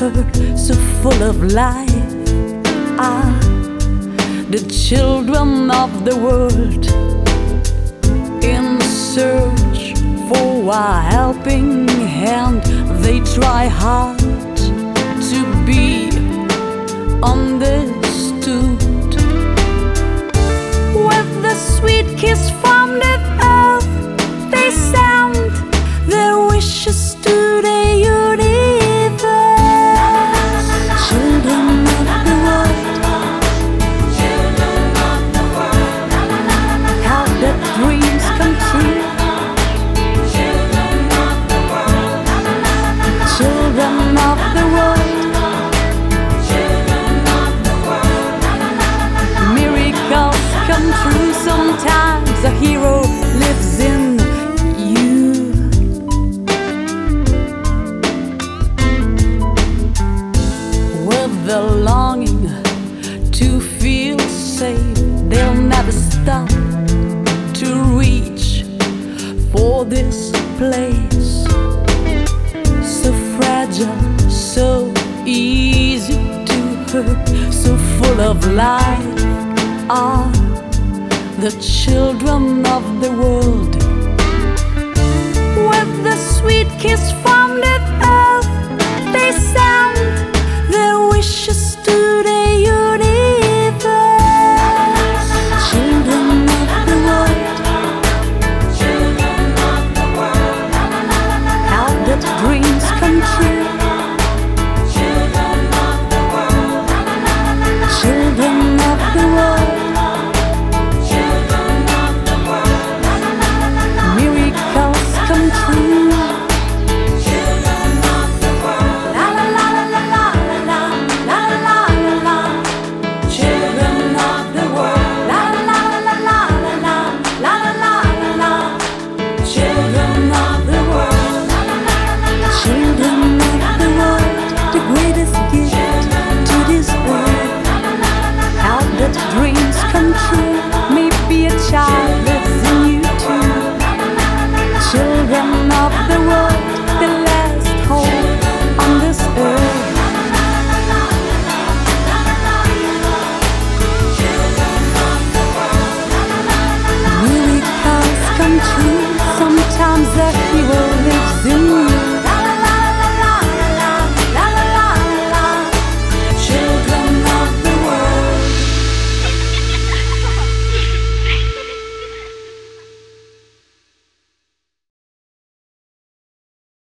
her, so full of life. Ah, the children of the world in search for a helping hand, they try hard to be understood. Of the world. Miracles come true sometimes. A hero lives in you. With the longing to feel safe, they'll never stop to reach for this place. So fragile, so easy to hurt, so full of life are the children of the world. With the sweet kiss from the dreams come true. Maybe a child you too. Children of the world.